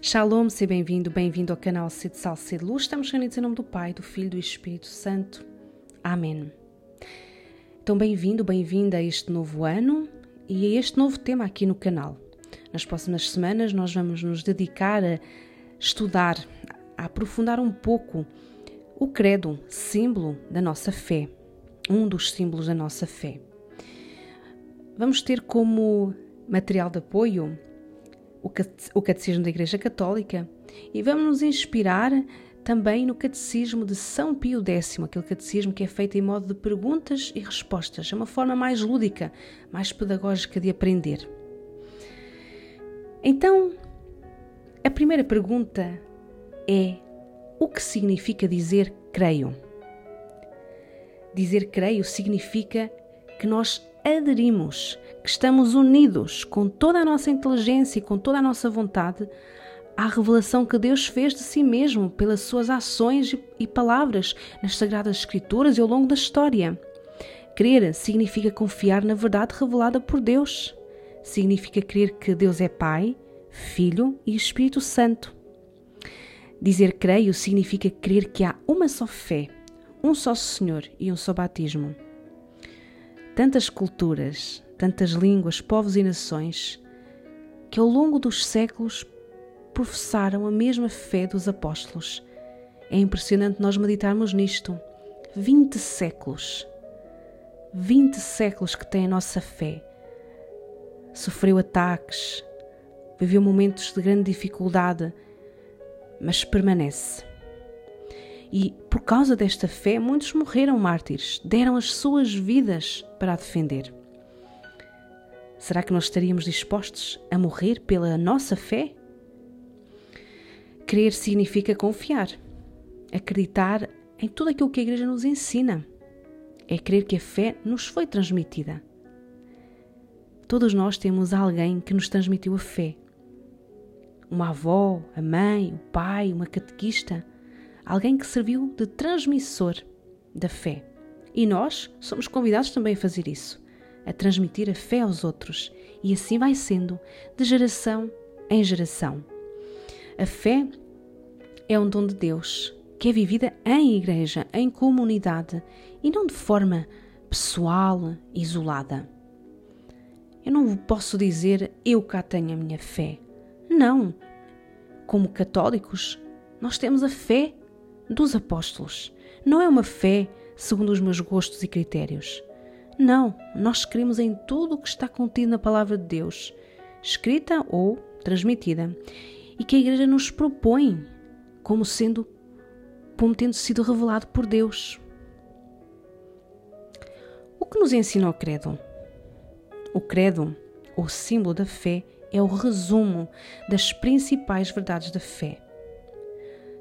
Shalom, seja bem-vindo, bem-vindo ao canal Sede Sal, Sede Luz. Estamos reunidos em nome do Pai, do Filho e do Espírito Santo. Amém. Então, bem-vindo, bem-vinda a este novo ano e a este novo tema aqui no canal. Nas próximas semanas, nós vamos nos dedicar a estudar, a aprofundar um pouco o credo, símbolo da nossa fé, um dos símbolos da nossa fé. Vamos ter como material de apoio o Catecismo da Igreja Católica e vamos nos inspirar também no Catecismo de São Pio X, aquele catecismo que é feito em modo de perguntas e respostas. É uma forma mais lúdica, mais pedagógica de aprender. Então, a primeira pergunta é: o que significa dizer creio? Dizer creio significa que nós aderimos, que estamos unidos com toda a nossa inteligência e com toda a nossa vontade à revelação que Deus fez de si mesmo pelas suas ações e palavras nas Sagradas Escrituras e ao longo da história. Crer significa confiar na verdade revelada por Deus. Significa crer que Deus é Pai, Filho e Espírito Santo. Dizer creio significa crer que há uma só fé, um só Senhor e um só batismo tantas culturas, tantas línguas, povos e nações que ao longo dos séculos professaram a mesma fé dos apóstolos. É impressionante nós meditarmos nisto. 20 séculos. 20 séculos que tem a nossa fé. Sofreu ataques, viveu momentos de grande dificuldade, mas permanece. E por causa desta fé, muitos morreram mártires, deram as suas vidas para a defender. Será que nós estaríamos dispostos a morrer pela nossa fé? Crer significa confiar, acreditar em tudo aquilo que a Igreja nos ensina. É crer que a fé nos foi transmitida. Todos nós temos alguém que nos transmitiu a fé. Uma avó, a mãe, o pai, uma catequista alguém que serviu de transmissor da fé. E nós somos convidados também a fazer isso, a transmitir a fé aos outros, e assim vai sendo, de geração em geração. A fé é um dom de Deus que é vivida em igreja, em comunidade e não de forma pessoal, isolada. Eu não posso dizer eu cá tenho a minha fé. Não. Como católicos, nós temos a fé dos apóstolos. Não é uma fé segundo os meus gostos e critérios. Não, nós cremos em tudo o que está contido na palavra de Deus, escrita ou transmitida, e que a Igreja nos propõe como sendo, como tendo sido revelado por Deus. O que nos ensina o credo? O credo, o símbolo da fé, é o resumo das principais verdades da fé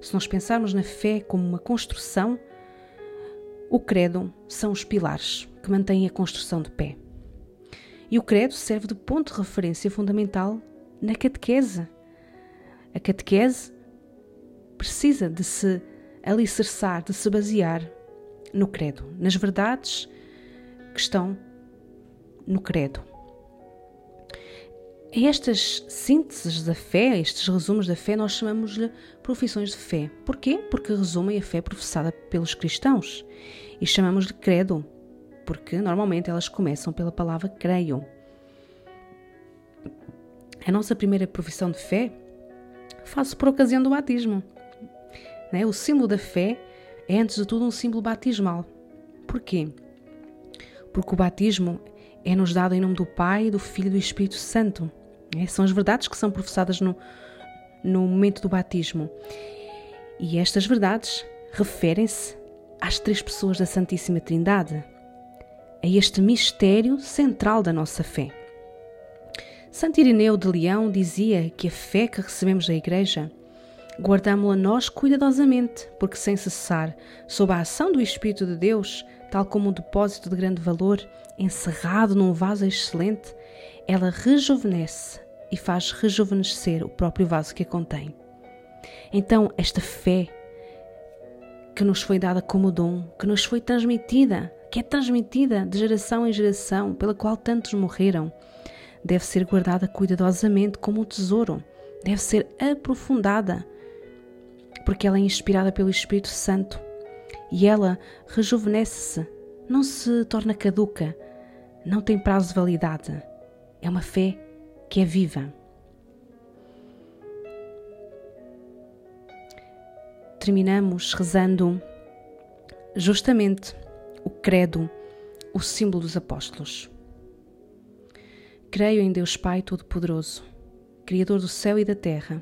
se nós pensarmos na fé como uma construção, o credo são os pilares que mantêm a construção de pé. E o credo serve de ponto de referência fundamental na catequese. A catequese precisa de se alicerçar, de se basear no credo, nas verdades que estão no credo. A estas sínteses da fé, estes resumos da fé, nós chamamos-lhe profissões de fé. Porquê? Porque resumem a fé professada pelos cristãos. E chamamos-lhe credo, porque normalmente elas começam pela palavra creio. A nossa primeira profissão de fé faz-se por ocasião do batismo. Né? O símbolo da fé é, antes de tudo, um símbolo batismal. Porquê? Porque o batismo é-nos dado em nome do Pai, do Filho e do Espírito Santo. É, são as verdades que são professadas no, no momento do batismo. E estas verdades referem-se às três pessoas da Santíssima Trindade, a este mistério central da nossa fé. Santo Irineu de Leão dizia que a fé que recebemos da Igreja guardamos-la nós cuidadosamente, porque sem cessar, sob a ação do Espírito de Deus, tal como um depósito de grande valor, encerrado num vaso excelente, ela rejuvenesce e faz rejuvenescer o próprio vaso que a contém. Então, esta fé que nos foi dada como dom, que nos foi transmitida, que é transmitida de geração em geração, pela qual tantos morreram, deve ser guardada cuidadosamente como um tesouro, deve ser aprofundada, porque ela é inspirada pelo Espírito Santo e ela rejuvenesce-se, não se torna caduca, não tem prazo de validade. É uma fé que é viva. Terminamos rezando justamente o credo, o símbolo dos apóstolos. Creio em Deus Pai Todo-Poderoso, Criador do céu e da terra,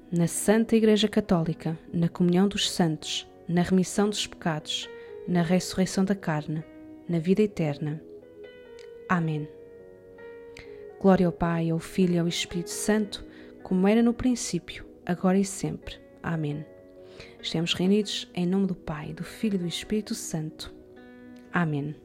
na Santa Igreja Católica, na comunhão dos santos, na remissão dos pecados, na ressurreição da carne, na vida eterna. Amém. Glória ao Pai, ao Filho e ao Espírito Santo, como era no princípio, agora e sempre. Amém. Estamos reunidos em nome do Pai, do Filho e do Espírito Santo. Amém.